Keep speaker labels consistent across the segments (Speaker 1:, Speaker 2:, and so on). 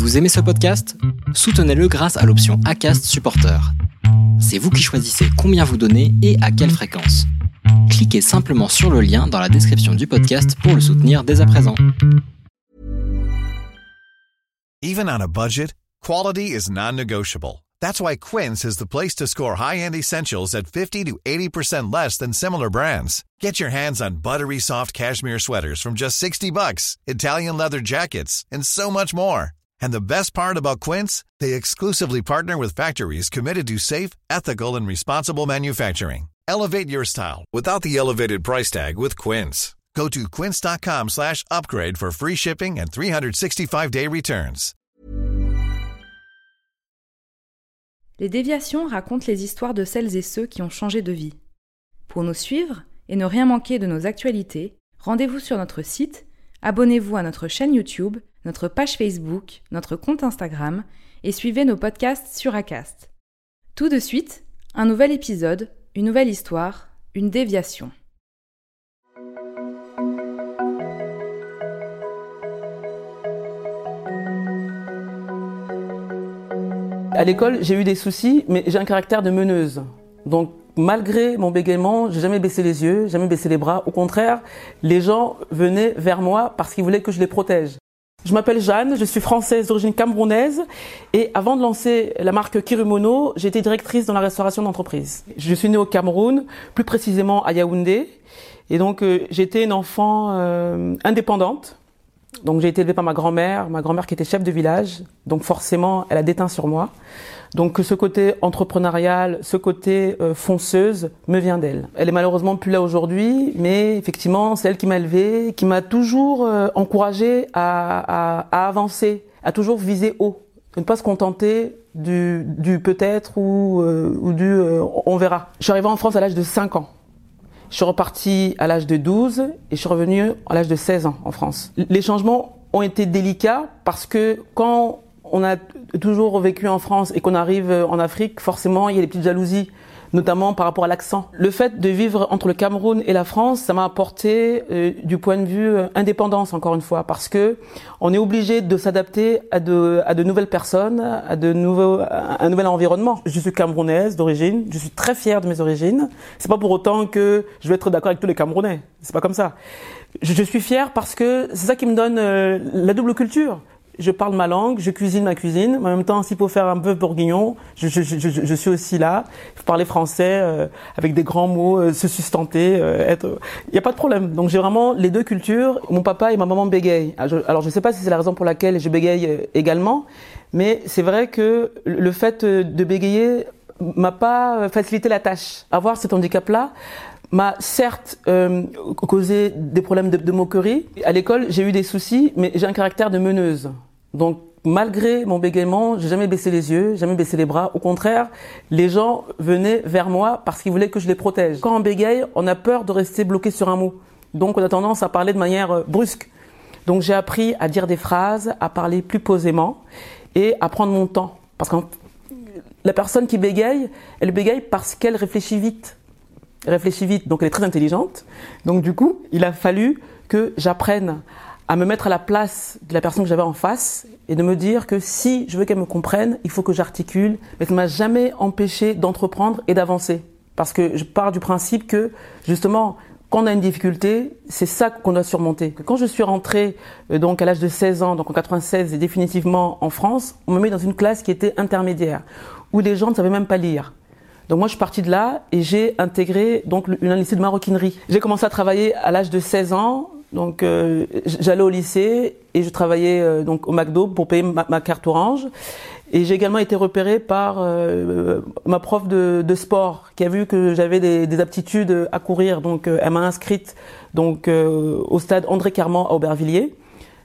Speaker 1: Vous aimez ce podcast? Soutenez-le grâce à l'option ACAST Supporter. C'est vous qui choisissez combien vous donnez et à quelle fréquence. Cliquez simplement sur le lien dans la description du podcast pour le soutenir dès à présent.
Speaker 2: Even on a budget, quality is non-negotiable. That's why Quince is the place to score high-end essentials at 50 to 80% less than similar brands. Get your hands on buttery soft cashmere sweaters from just 60 bucks, Italian leather jackets, and so much more. And the best part about Quince, they exclusively partner with factories committed to safe, ethical, and responsible manufacturing. Elevate your style without the elevated price tag with Quince. Go to quince.com slash upgrade for free shipping and 365-day returns.
Speaker 3: Les déviations racontent les histoires de celles et ceux qui ont changé de vie. Pour nous suivre et ne rien manquer de nos actualités, rendez-vous sur notre site, abonnez-vous à notre chaîne YouTube, notre page Facebook, notre compte Instagram et suivez nos podcasts sur Acast. Tout de suite, un nouvel épisode, une nouvelle histoire, une déviation.
Speaker 4: À l'école, j'ai eu des soucis, mais j'ai un caractère de meneuse. Donc, malgré mon bégaiement, j'ai jamais baissé les yeux, jamais baissé les bras. Au contraire, les gens venaient vers moi parce qu'ils voulaient que je les protège. Je m'appelle Jeanne, je suis française d'origine camerounaise et avant de lancer la marque Kirimono, j'étais directrice dans la restauration d'entreprise. Je suis née au Cameroun, plus précisément à Yaoundé et donc euh, j'étais une enfant euh, indépendante. Donc j'ai été élevée par ma grand-mère, ma grand-mère qui était chef de village, donc forcément elle a déteint sur moi. Donc ce côté entrepreneurial, ce côté euh, fonceuse me vient d'elle. Elle est malheureusement plus là aujourd'hui, mais effectivement c'est elle qui m'a élevée, qui m'a toujours euh, encouragée à, à, à, avancer, à toujours viser haut, ne pas se contenter du, du peut-être ou, euh, ou du euh, on verra. Je suis arrivée en France à l'âge de 5 ans. Je suis repartie à l'âge de 12 et je suis revenue à l'âge de 16 ans en France. Les changements ont été délicats parce que quand on a toujours vécu en France et qu'on arrive en Afrique, forcément, il y a des petites jalousies, notamment par rapport à l'accent. Le fait de vivre entre le Cameroun et la France, ça m'a apporté euh, du point de vue euh, indépendance, encore une fois, parce que on est obligé de s'adapter à de, à de nouvelles personnes, à de nouveaux, à un nouvel environnement. Je suis camerounaise d'origine, je suis très fière de mes origines. C'est pas pour autant que je vais être d'accord avec tous les Camerounais. C'est pas comme ça. Je, suis fière parce que c'est ça qui me donne euh, la double culture je parle ma langue, je cuisine ma cuisine. En même temps, s'il faut faire un bœuf bourguignon, je, je, je, je, suis aussi là. Il faut parler français euh, avec des grands mots, euh, se sustenter, euh, être. Il n'y a pas de problème. Donc j'ai vraiment les deux cultures. Mon papa et ma maman bégayent. Alors je ne sais pas si c'est la raison pour laquelle je bégaye également, mais c'est vrai que le fait de bégayer m'a pas facilité la tâche. Avoir cet handicap-là m'a certes euh, causé des problèmes de, de moquerie. À l'école, j'ai eu des soucis, mais j'ai un caractère de meneuse. Donc, malgré mon bégaiement, j'ai jamais baissé les yeux, jamais baissé les bras. Au contraire, les gens venaient vers moi parce qu'ils voulaient que je les protège. Quand on bégaye, on a peur de rester bloqué sur un mot. Donc, on a tendance à parler de manière euh, brusque. Donc, j'ai appris à dire des phrases, à parler plus posément et à prendre mon temps. Parce que la personne qui bégaye, elle bégaye parce qu'elle réfléchit vite réfléchit vite, donc elle est très intelligente. Donc du coup, il a fallu que j'apprenne à me mettre à la place de la personne que j'avais en face et de me dire que si je veux qu'elle me comprenne, il faut que j'articule, mais ça ne m'a jamais empêché d'entreprendre et d'avancer. Parce que je pars du principe que, justement, quand on a une difficulté, c'est ça qu'on doit surmonter. Quand je suis rentrée euh, donc à l'âge de 16 ans, donc en 96 et définitivement en France, on me met dans une classe qui était intermédiaire, où les gens ne savaient même pas lire. Donc moi je suis partie de là et j'ai intégré donc une lycée de maroquinerie. J'ai commencé à travailler à l'âge de 16 ans. Donc euh, j'allais au lycée et je travaillais euh, donc au McDo pour payer ma, carte orange. Et j'ai également été repérée par euh, ma prof de, de, sport qui a vu que j'avais des, des, aptitudes à courir. Donc elle m'a inscrite donc au stade André Carman à Aubervilliers.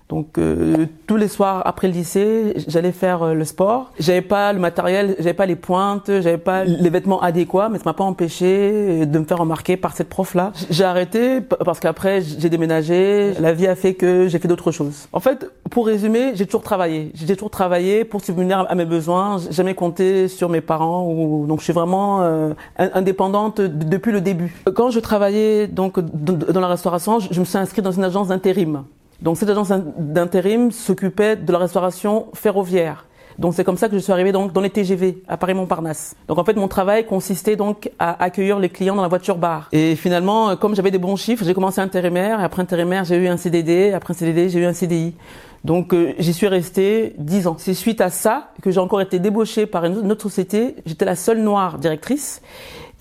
Speaker 4: Donc euh, tous les soirs après le lycée, j'allais faire euh, le sport. J'avais pas le matériel, j'avais pas les pointes, j'avais pas les vêtements adéquats, mais ça m'a pas empêché de me faire remarquer par cette prof là. J'ai arrêté parce qu'après j'ai déménagé, la vie a fait que j'ai fait d'autres choses. En fait, pour résumer, j'ai toujours travaillé. J'ai toujours travaillé pour subvenir à mes besoins, jamais compté sur mes parents ou donc je suis vraiment euh, indépendante depuis le début. Quand je travaillais donc dans la restauration, je me suis inscrite dans une agence d'intérim. Donc cette agence d'intérim s'occupait de la restauration ferroviaire. Donc c'est comme ça que je suis arrivée donc dans les TGV à Paris-Montparnasse. Donc en fait mon travail consistait donc à accueillir les clients dans la voiture bar. Et finalement euh, comme j'avais des bons chiffres, j'ai commencé intérimaire. Et après intérimaire j'ai eu un CDD. Après un CDD j'ai eu un CDI. Donc euh, j'y suis resté 10 ans. C'est suite à ça que j'ai encore été débauchée par une autre société. J'étais la seule noire directrice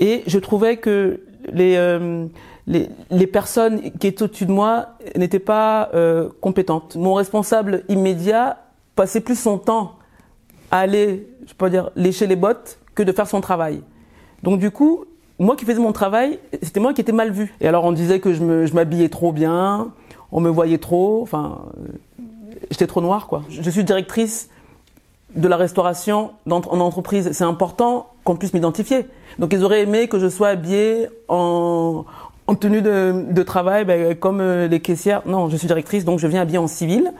Speaker 4: et je trouvais que les euh, les, les, personnes qui étaient au-dessus de moi n'étaient pas euh, compétentes. Mon responsable immédiat passait plus son temps à aller, je peux dire, lécher les bottes que de faire son travail. Donc du coup, moi qui faisais mon travail, c'était moi qui étais mal vu. Et alors on disait que je m'habillais trop bien, on me voyait trop, enfin, j'étais trop noire quoi. Je suis directrice de la restauration en entreprise. C'est important qu'on puisse m'identifier. Donc ils auraient aimé que je sois habillée en, en tenue de, de travail, ben, comme euh, les caissières. Non, je suis directrice, donc je viens habillée en civil.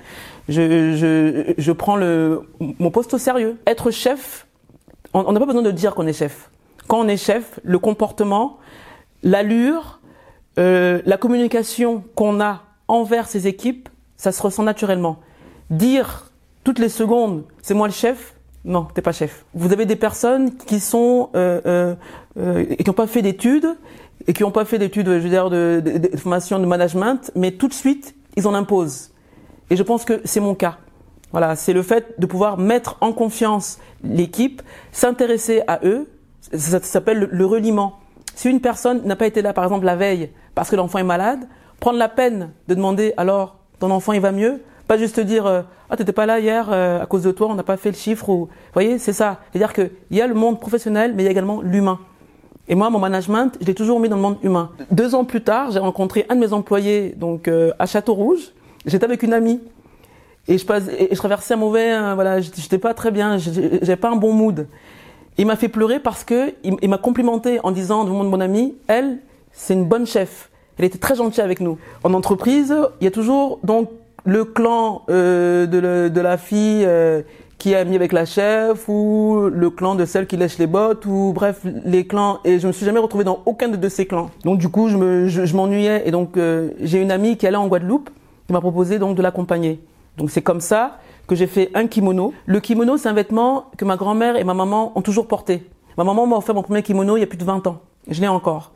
Speaker 4: Je, je, je prends le, mon poste au sérieux. Être chef, on n'a pas besoin de dire qu'on est chef. Quand on est chef, le comportement, l'allure, euh, la communication qu'on a envers ses équipes, ça se ressent naturellement. Dire toutes les secondes, c'est moi le chef, non, t'es pas chef. Vous avez des personnes qui sont euh, euh, euh qui n'ont pas fait d'études et qui n'ont pas fait d'études, je veux dire, de, de, de, formation de management, mais tout de suite, ils en imposent. Et je pense que c'est mon cas. Voilà, c'est le fait de pouvoir mettre en confiance l'équipe, s'intéresser à eux. Ça, s'appelle le, le reliement. Si une personne n'a pas été là, par exemple, la veille, parce que l'enfant est malade, prendre la peine de demander alors ton enfant il va mieux, pas juste dire euh, ah t'étais pas là hier euh, à cause de toi, on n'a pas fait le chiffre ou, vous voyez, c'est ça. C'est-à-dire que il y a le monde professionnel, mais il y a également l'humain. Et moi, mon management, je l'ai toujours mis dans le monde humain. Deux ans plus tard, j'ai rencontré un de mes employés donc euh, à Château Rouge. J'étais avec une amie et je, passe, et je traversais un mauvais, euh, voilà, j'étais pas très bien, j'avais pas un bon mood. Il m'a fait pleurer parce que il, m'a complimenté en disant devant mon ami, elle, c'est une bonne chef. Elle était très gentille avec nous. En entreprise, il y a toujours donc le clan euh, de, de, la fille euh, qui est amie avec la chef ou le clan de celle qui lèche les bottes ou bref les clans. Et je me suis jamais retrouvée dans aucun de, ces clans. Donc du coup je me je, m'ennuyais. Et donc euh, j'ai une amie qui allait en Guadeloupe qui m'a proposé donc de l'accompagner. Donc c'est comme ça que j'ai fait un kimono. Le kimono c'est un vêtement que ma grand-mère et ma maman ont toujours porté. Ma maman m'a offert mon premier kimono il y a plus de 20 ans. Je l'ai encore.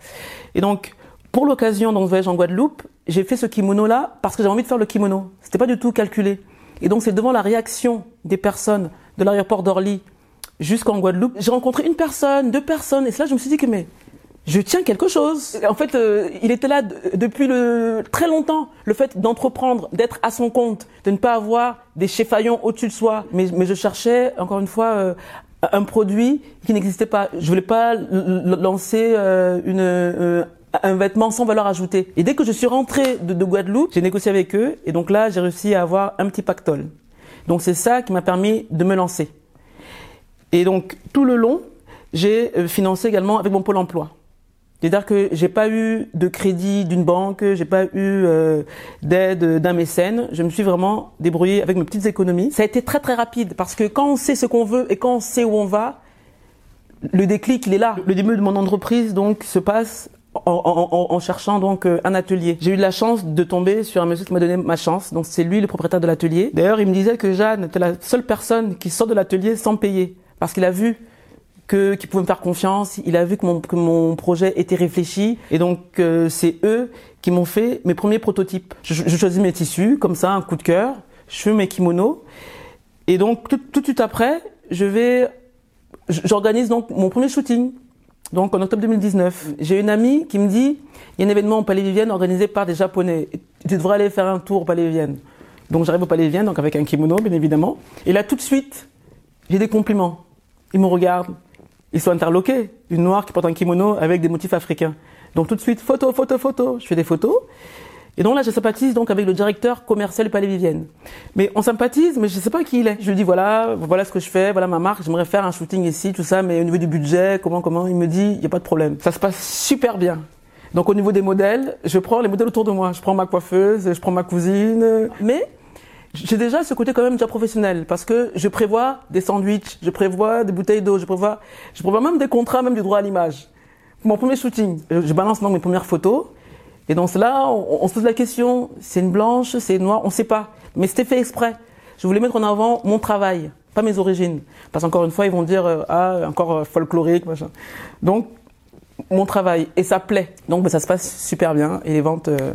Speaker 4: Et donc pour l'occasion donc voyage en Guadeloupe j'ai fait ce kimono là parce que j'avais envie de faire le kimono c'était pas du tout calculé et donc c'est devant la réaction des personnes de l'aéroport d'Orly jusqu'en Guadeloupe, j'ai rencontré une personne, deux personnes, et c'est là je me suis dit que mais je tiens quelque chose. En fait, euh, il était là depuis le, très longtemps. Le fait d'entreprendre, d'être à son compte, de ne pas avoir des chefaillons au-dessus de soi. Mais, mais je cherchais, encore une fois, euh, un produit qui n'existait pas. Je voulais pas lancer euh, une, un vêtement sans valeur ajoutée. Et dès que je suis rentrée de, de Guadeloupe, j'ai négocié avec eux et donc là, j'ai réussi à avoir un petit pactole. Donc c'est ça qui m'a permis de me lancer. Et donc tout le long, j'ai euh, financé également avec mon pôle emploi. C'est-à-dire que j'ai pas eu de crédit d'une banque, j'ai pas eu euh, d'aide d'un mécène. Je me suis vraiment débrouillée avec mes petites économies. Ça a été très très rapide parce que quand on sait ce qu'on veut et quand on sait où on va, le déclic il est là. Le début de mon entreprise donc se passe en, cherchant donc euh, un atelier. J'ai eu la chance de tomber sur un monsieur qui m'a donné ma chance. Donc c'est lui le propriétaire de l'atelier. D'ailleurs, il me disait que Jeanne était la seule personne qui sort de l'atelier sans payer parce qu'il a vu que qu'il pouvait me faire confiance. Il a vu que mon, que mon projet était réfléchi et donc euh, c'est eux qui m'ont fait mes premiers prototypes. Je, je, choisis mes tissus comme ça, un coup de cœur. Je fais mes kimonos et donc tout, tout de suite après, je vais j'organise donc mon premier shooting donc en octobre 2019, j'ai une amie qui me dit il y a un événement au Palais Vivienne organisé par des Japonais. Tu devrais aller faire un tour au Palais Vivienne. Donc j'arrive au Palais Vivienne, donc avec un kimono bien évidemment. Et là tout de suite, j'ai des compliments. Ils me regardent, ils sont interloqués. Une noire qui porte un kimono avec des motifs africains. Donc tout de suite, photo, photo, photo. Je fais des photos. Et donc là, je sympathise donc avec le directeur commercial Palais Vivienne. Mais on sympathise, mais je ne sais pas qui il est. Je lui dis voilà, voilà ce que je fais, voilà ma marque, j'aimerais faire un shooting ici, tout ça, mais au niveau du budget, comment, comment Il me dit, il n'y a pas de problème. Ça se passe super bien. Donc au niveau des modèles, je prends les modèles autour de moi. Je prends ma coiffeuse, je prends ma cousine. Mais j'ai déjà ce côté quand même déjà professionnel parce que je prévois des sandwichs, je prévois des bouteilles d'eau, je prévois, je prévois même des contrats, même du droit à l'image. Mon premier shooting, je balance donc mes premières photos Et dans cela, on, se pose la question, c'est une blanche, c'est une noire, on ne sait pas. Mais c'était fait exprès. Je voulais mettre en avant mon travail, pas mes origines. Parce qu'encore une fois, ils vont dire, euh, ah, encore euh, folklorique, machin. Donc, mon travail. Et ça plaît. Donc, bah, ça se passe super bien. Et les ventes euh,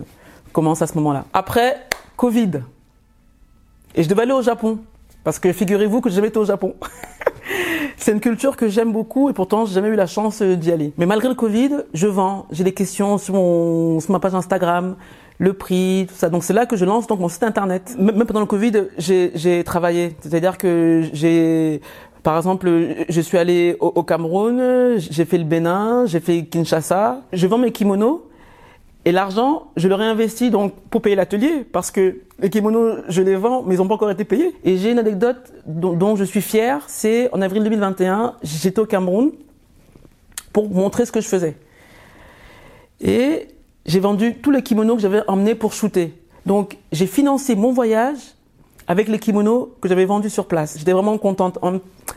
Speaker 4: commencent à ce moment-là. Après, Covid. Et je devais aller au Japon. Parce que figurez-vous que j'ai jamais été au Japon. C'est une culture que j'aime beaucoup et pourtant j'ai jamais eu la chance d'y aller. Mais malgré le Covid, je vends. J'ai des questions sur, mon, sur ma page Instagram, le prix, tout ça. Donc c'est là que je lance donc mon site internet. Même pendant le Covid, j'ai travaillé. C'est-à-dire que j'ai par exemple, je suis allé au, au Cameroun, j'ai fait le Bénin, j'ai fait Kinshasa. Je vends mes kimonos et l'argent, je le réinvestis donc pour payer l'atelier parce que les kimonos, je les vends, mais ils n'ont pas encore été payés. Et j'ai une anecdote dont, je suis fier. C'est en avril 2021, j'étais au Cameroun pour montrer ce que je faisais. Et j'ai vendu tous les kimonos que j'avais emmenés pour shooter. Donc j'ai financé mon voyage avec les kimonos que j'avais vendus sur place. J'étais vraiment contente.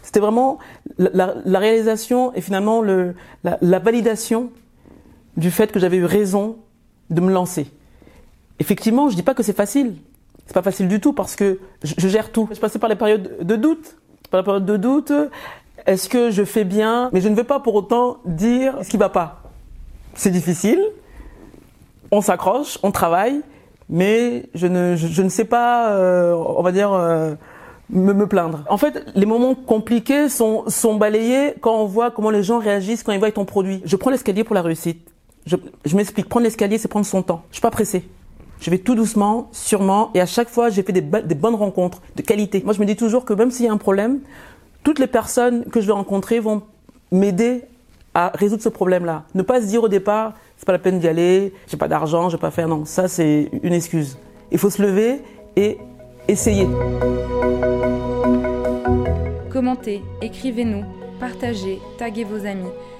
Speaker 4: C'était vraiment la, réalisation et finalement le, la, la validation du fait que j'avais eu raison de me lancer. Effectivement, je dis pas que c'est facile. C'est pas facile du tout parce que je, gère tout. Je passais par les périodes de doute. Par la période de doute, est-ce que je fais bien? Mais je ne veux pas pour autant dire ce qui va pas. C'est difficile. On s'accroche, on travaille, mais je ne, je, je ne sais pas, euh, on va dire, euh, me, me, plaindre. En fait, les moments compliqués sont, sont balayés quand on voit comment les gens réagissent quand ils voient ton produit. Je prends l'escalier pour la réussite. Je, m'explique, prendre l'escalier, c'est prendre son temps. Je suis pas pressé. Je vais tout doucement, sûrement, et à chaque fois, j'ai fait des, bonnes rencontres, de qualité. Moi, je me dis toujours que même s'il y a un problème, toutes les personnes que je vais rencontrer vont m'aider à résoudre ce problème-là. Ne pas se dire au départ, c'est pas la peine d'y aller, j'ai pas d'argent, je vais pas faire. Non, ça, c'est une excuse. Il faut se lever et essayer.
Speaker 3: Commentez, écrivez-nous, partagez, taguez vos amis.